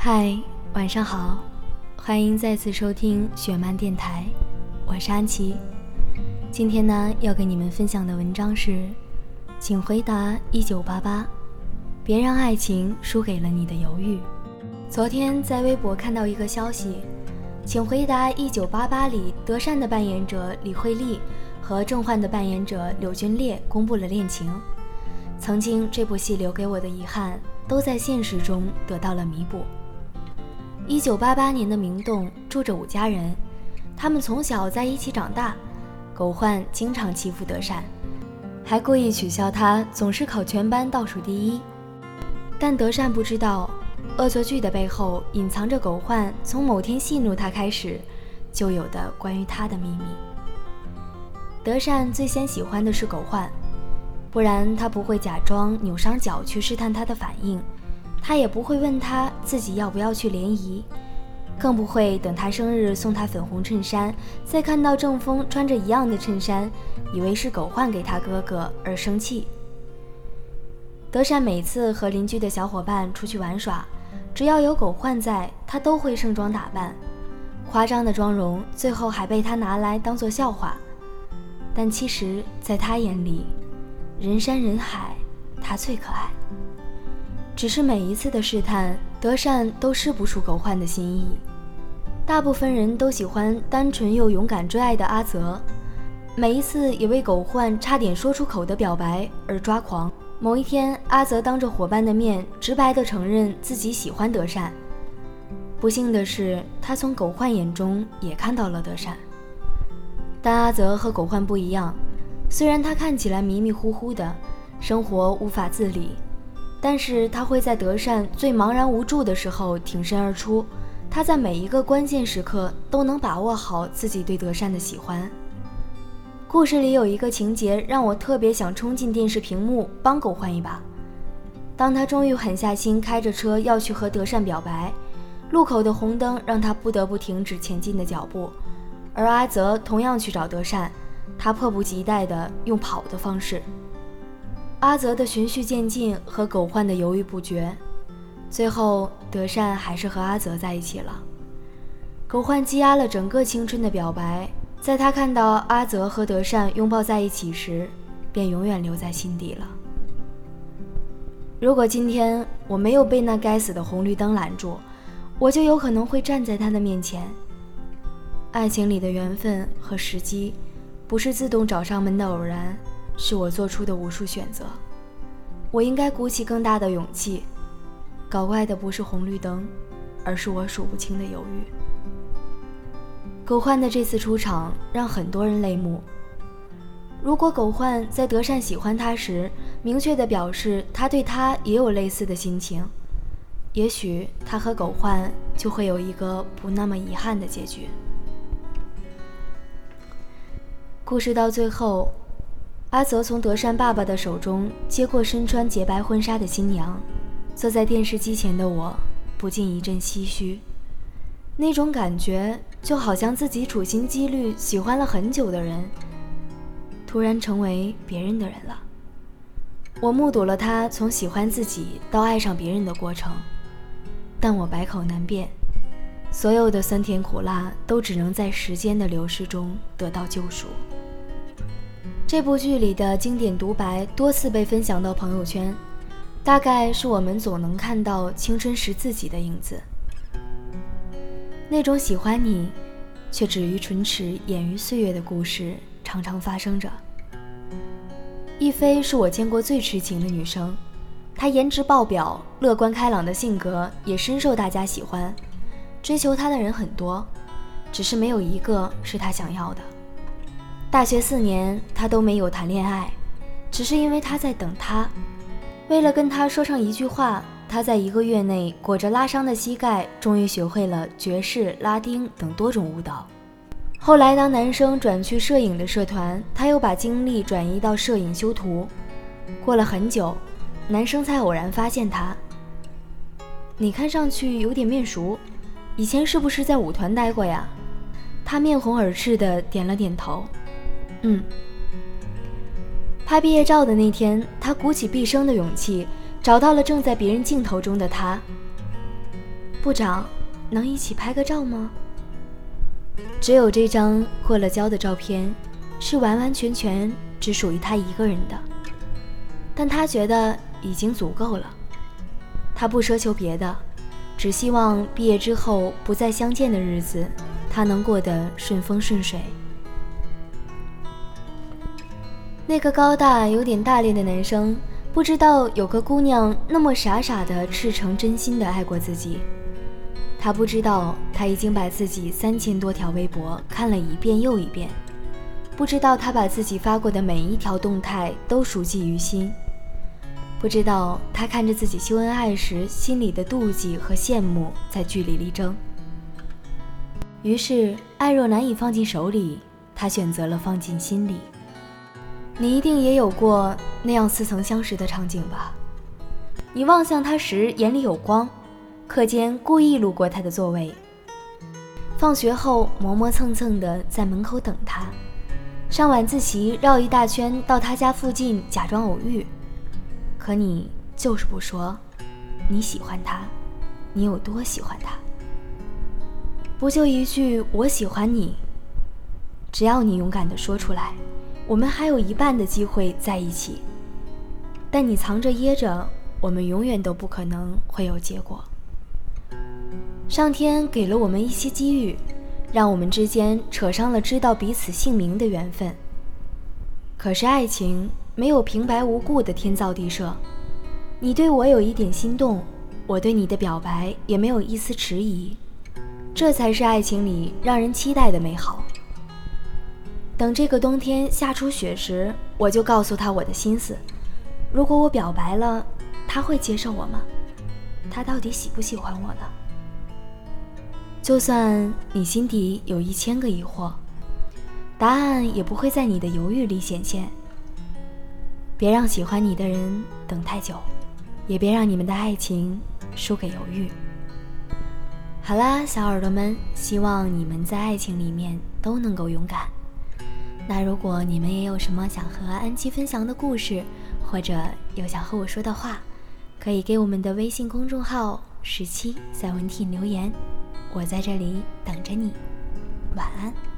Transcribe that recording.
嗨，晚上好，欢迎再次收听雪漫电台，我是安琪。今天呢，要给你们分享的文章是，请回答一九八八，别让爱情输给了你的犹豫。昨天在微博看到一个消息，请回答一九八八里德善的扮演者李慧丽和郑焕的扮演者柳俊烈公布了恋情。曾经这部戏留给我的遗憾，都在现实中得到了弥补。一九八八年的明洞住着五家人，他们从小在一起长大。狗焕经常欺负德善，还故意取笑他总是考全班倒数第一。但德善不知道，恶作剧的背后隐藏着狗焕从某天戏弄他开始就有的关于他的秘密。德善最先喜欢的是狗焕。不然他不会假装扭伤脚去试探他的反应，他也不会问他自己要不要去联谊，更不会等他生日送他粉红衬衫，再看到郑峰穿着一样的衬衫，以为是狗焕给他哥哥而生气。德善每次和邻居的小伙伴出去玩耍，只要有狗焕在，他都会盛装打扮，夸张的妆容最后还被他拿来当做笑话，但其实，在他眼里。人山人海，他最可爱。只是每一次的试探，德善都试不出狗焕的心意。大部分人都喜欢单纯又勇敢追爱的阿泽，每一次也为狗焕差点说出口的表白而抓狂。某一天，阿泽当着伙伴的面，直白地承认自己喜欢德善。不幸的是，他从狗焕眼中也看到了德善。但阿泽和狗焕不一样。虽然他看起来迷迷糊糊的，生活无法自理，但是他会在德善最茫然无助的时候挺身而出。他在每一个关键时刻都能把握好自己对德善的喜欢。故事里有一个情节让我特别想冲进电视屏幕帮狗换一把。当他终于狠下心开着车要去和德善表白，路口的红灯让他不得不停止前进的脚步，而阿泽同样去找德善。他迫不及待地用跑的方式。阿泽的循序渐进和狗焕的犹豫不决，最后德善还是和阿泽在一起了。狗焕积压了整个青春的表白，在他看到阿泽和德善拥抱在一起时，便永远留在心底了。如果今天我没有被那该死的红绿灯拦住，我就有可能会站在他的面前。爱情里的缘分和时机。不是自动找上门的偶然，是我做出的无数选择。我应该鼓起更大的勇气。搞怪的不是红绿灯，而是我数不清的犹豫。狗焕的这次出场让很多人泪目。如果狗焕在德善喜欢他时，明确的表示他对他也有类似的心情，也许他和狗焕就会有一个不那么遗憾的结局。故事到最后，阿泽从德善爸爸的手中接过身穿洁白婚纱的新娘，坐在电视机前的我不禁一阵唏嘘。那种感觉就好像自己处心积虑喜欢了很久的人，突然成为别人的人了。我目睹了他从喜欢自己到爱上别人的过程，但我百口难辩，所有的酸甜苦辣都只能在时间的流逝中得到救赎。这部剧里的经典独白多次被分享到朋友圈，大概是我们总能看到青春时自己的影子。那种喜欢你，却止于唇齿、掩于岁月的故事，常常发生着。亦菲是我见过最痴情的女生，她颜值爆表，乐观开朗的性格也深受大家喜欢，追求她的人很多，只是没有一个是她想要的。大学四年，他都没有谈恋爱，只是因为他在等他。为了跟他说上一句话，他在一个月内裹着拉伤的膝盖，终于学会了爵士、拉丁等多种舞蹈。后来，当男生转去摄影的社团，他又把精力转移到摄影修图。过了很久，男生才偶然发现他：“你看上去有点面熟，以前是不是在舞团待过呀？”他面红耳赤的点了点头。嗯，拍毕业照的那天，他鼓起毕生的勇气，找到了正在别人镜头中的他。部长，能一起拍个照吗？只有这张过了胶的照片，是完完全全只属于他一个人的。但他觉得已经足够了。他不奢求别的，只希望毕业之后不再相见的日子，他能过得顺风顺水。那个高大、有点大咧的男生，不知道有个姑娘那么傻傻的、赤诚真心的爱过自己。他不知道，他已经把自己三千多条微博看了一遍又一遍，不知道他把自己发过的每一条动态都熟记于心，不知道他看着自己秀恩爱时心里的妒忌和羡慕在据理力争。于是，爱若难以放进手里，他选择了放进心里。你一定也有过那样似曾相识的场景吧？你望向他时眼里有光。课间故意路过他的座位，放学后磨磨蹭蹭的在门口等他，上晚自习绕一大圈到他家附近假装偶遇，可你就是不说你喜欢他，你有多喜欢他？不就一句我喜欢你？只要你勇敢的说出来，我们还有一半的机会在一起。但你藏着掖着，我们永远都不可能会有结果。上天给了我们一些机遇，让我们之间扯上了知道彼此姓名的缘分。可是爱情没有平白无故的天造地设，你对我有一点心动，我对你的表白也没有一丝迟疑，这才是爱情里让人期待的美好。等这个冬天下出雪时，我就告诉他我的心思。如果我表白了，他会接受我吗？他到底喜不喜欢我呢？就算你心底有一千个疑惑，答案也不会在你的犹豫里显现。别让喜欢你的人等太久，也别让你们的爱情输给犹豫。好啦，小耳朵们，希望你们在爱情里面都能够勇敢。那如果你们也有什么想和安琪分享的故事，或者有想和我说的话，可以给我们的微信公众号“十七散文体”留言。我在这里等着你，晚安。